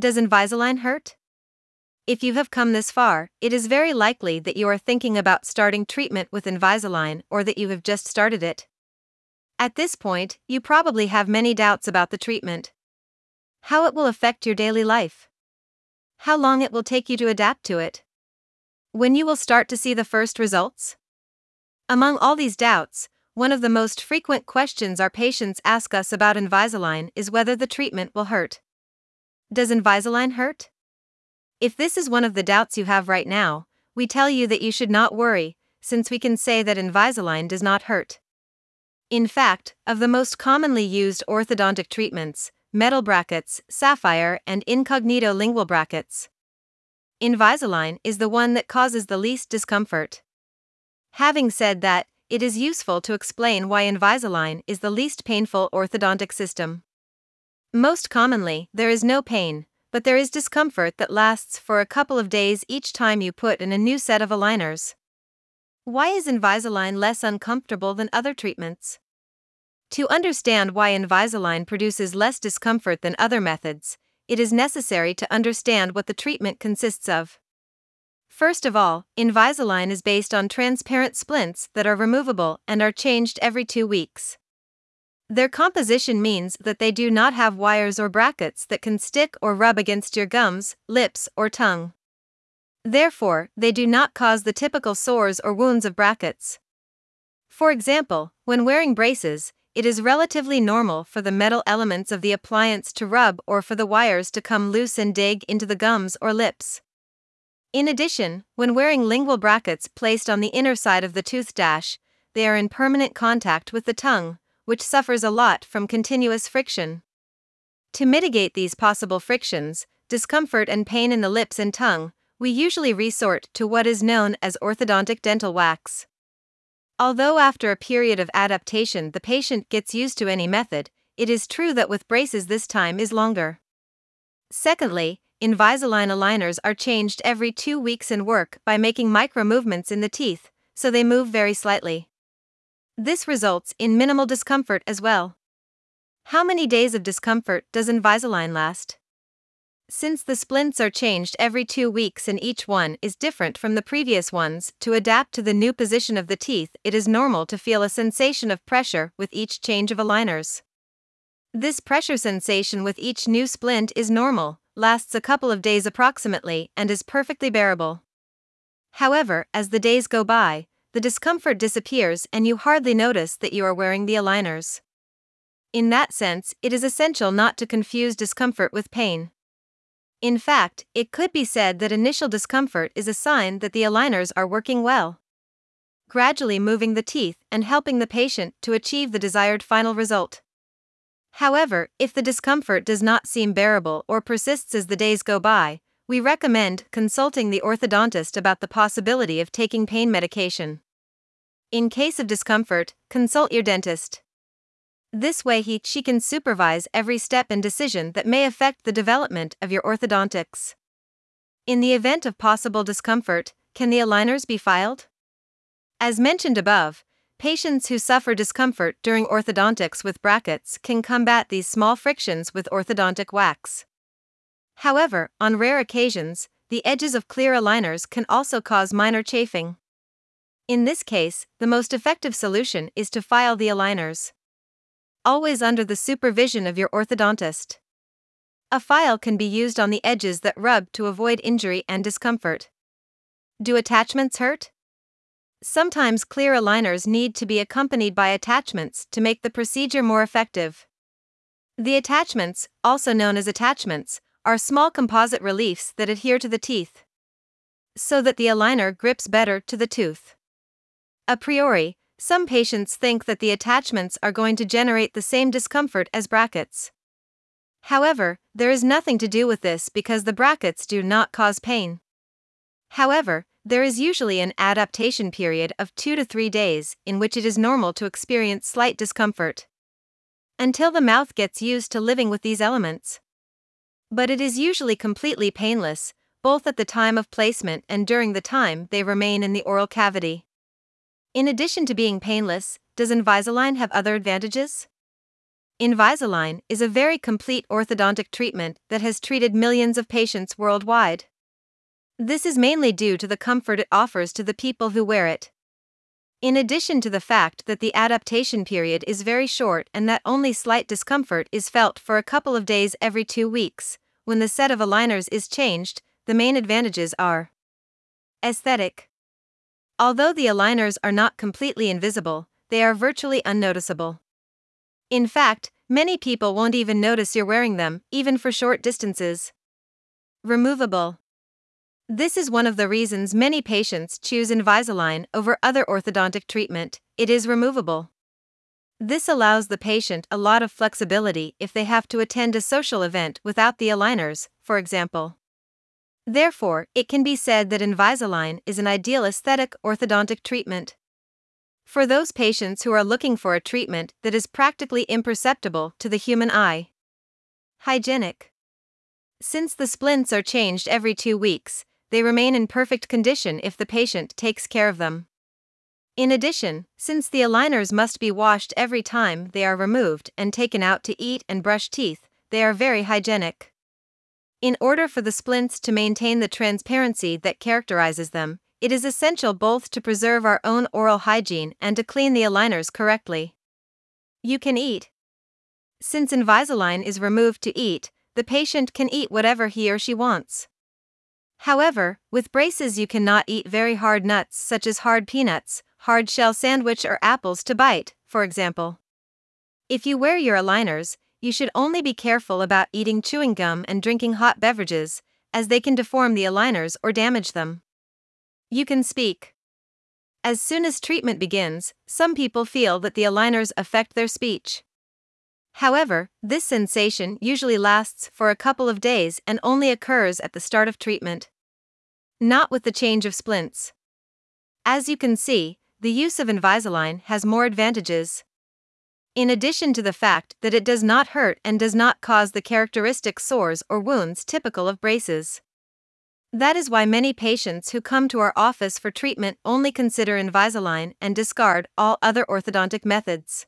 Does Invisalign hurt? If you have come this far, it is very likely that you are thinking about starting treatment with Invisalign or that you have just started it. At this point, you probably have many doubts about the treatment. How it will affect your daily life. How long it will take you to adapt to it. When you will start to see the first results. Among all these doubts, one of the most frequent questions our patients ask us about Invisalign is whether the treatment will hurt. Does Invisalign hurt? If this is one of the doubts you have right now, we tell you that you should not worry, since we can say that Invisalign does not hurt. In fact, of the most commonly used orthodontic treatments, metal brackets, sapphire, and incognito lingual brackets, Invisalign is the one that causes the least discomfort. Having said that, it is useful to explain why Invisalign is the least painful orthodontic system. Most commonly, there is no pain, but there is discomfort that lasts for a couple of days each time you put in a new set of aligners. Why is Invisalign less uncomfortable than other treatments? To understand why Invisalign produces less discomfort than other methods, it is necessary to understand what the treatment consists of. First of all, Invisalign is based on transparent splints that are removable and are changed every two weeks. Their composition means that they do not have wires or brackets that can stick or rub against your gums, lips, or tongue. Therefore, they do not cause the typical sores or wounds of brackets. For example, when wearing braces, it is relatively normal for the metal elements of the appliance to rub or for the wires to come loose and dig into the gums or lips. In addition, when wearing lingual brackets placed on the inner side of the tooth dash, they are in permanent contact with the tongue, which suffers a lot from continuous friction. To mitigate these possible frictions, discomfort, and pain in the lips and tongue, we usually resort to what is known as orthodontic dental wax. Although after a period of adaptation the patient gets used to any method, it is true that with braces this time is longer. Secondly, Invisalign aligners are changed every two weeks and work by making micro movements in the teeth, so they move very slightly. This results in minimal discomfort as well. How many days of discomfort does Invisalign last? Since the splints are changed every two weeks and each one is different from the previous ones, to adapt to the new position of the teeth, it is normal to feel a sensation of pressure with each change of aligners. This pressure sensation with each new splint is normal, lasts a couple of days approximately, and is perfectly bearable. However, as the days go by, the discomfort disappears and you hardly notice that you are wearing the aligners. In that sense, it is essential not to confuse discomfort with pain. In fact, it could be said that initial discomfort is a sign that the aligners are working well. Gradually moving the teeth and helping the patient to achieve the desired final result. However, if the discomfort does not seem bearable or persists as the days go by, we recommend consulting the orthodontist about the possibility of taking pain medication. In case of discomfort, consult your dentist. This way, he she can supervise every step and decision that may affect the development of your orthodontics. In the event of possible discomfort, can the aligners be filed? As mentioned above, patients who suffer discomfort during orthodontics with brackets can combat these small frictions with orthodontic wax. However, on rare occasions, the edges of clear aligners can also cause minor chafing. In this case, the most effective solution is to file the aligners. Always under the supervision of your orthodontist. A file can be used on the edges that rub to avoid injury and discomfort. Do attachments hurt? Sometimes clear aligners need to be accompanied by attachments to make the procedure more effective. The attachments, also known as attachments, are small composite reliefs that adhere to the teeth so that the aligner grips better to the tooth. A priori, some patients think that the attachments are going to generate the same discomfort as brackets. However, there is nothing to do with this because the brackets do not cause pain. However, there is usually an adaptation period of 2 to 3 days in which it is normal to experience slight discomfort. Until the mouth gets used to living with these elements but it is usually completely painless, both at the time of placement and during the time they remain in the oral cavity. In addition to being painless, does Invisalign have other advantages? Invisalign is a very complete orthodontic treatment that has treated millions of patients worldwide. This is mainly due to the comfort it offers to the people who wear it. In addition to the fact that the adaptation period is very short and that only slight discomfort is felt for a couple of days every two weeks, when the set of aligners is changed, the main advantages are aesthetic. Although the aligners are not completely invisible, they are virtually unnoticeable. In fact, many people won't even notice you're wearing them, even for short distances. Removable. This is one of the reasons many patients choose Invisalign over other orthodontic treatment, it is removable. This allows the patient a lot of flexibility if they have to attend a social event without the aligners, for example. Therefore, it can be said that Invisalign is an ideal aesthetic orthodontic treatment. For those patients who are looking for a treatment that is practically imperceptible to the human eye. Hygienic. Since the splints are changed every two weeks, they remain in perfect condition if the patient takes care of them. In addition, since the aligners must be washed every time they are removed and taken out to eat and brush teeth, they are very hygienic. In order for the splints to maintain the transparency that characterizes them, it is essential both to preserve our own oral hygiene and to clean the aligners correctly. You can eat. Since Invisalign is removed to eat, the patient can eat whatever he or she wants. However, with braces, you cannot eat very hard nuts such as hard peanuts, hard shell sandwich, or apples to bite, for example. If you wear your aligners, you should only be careful about eating chewing gum and drinking hot beverages, as they can deform the aligners or damage them. You can speak. As soon as treatment begins, some people feel that the aligners affect their speech. However, this sensation usually lasts for a couple of days and only occurs at the start of treatment. Not with the change of splints. As you can see, the use of Invisalign has more advantages. In addition to the fact that it does not hurt and does not cause the characteristic sores or wounds typical of braces. That is why many patients who come to our office for treatment only consider Invisalign and discard all other orthodontic methods.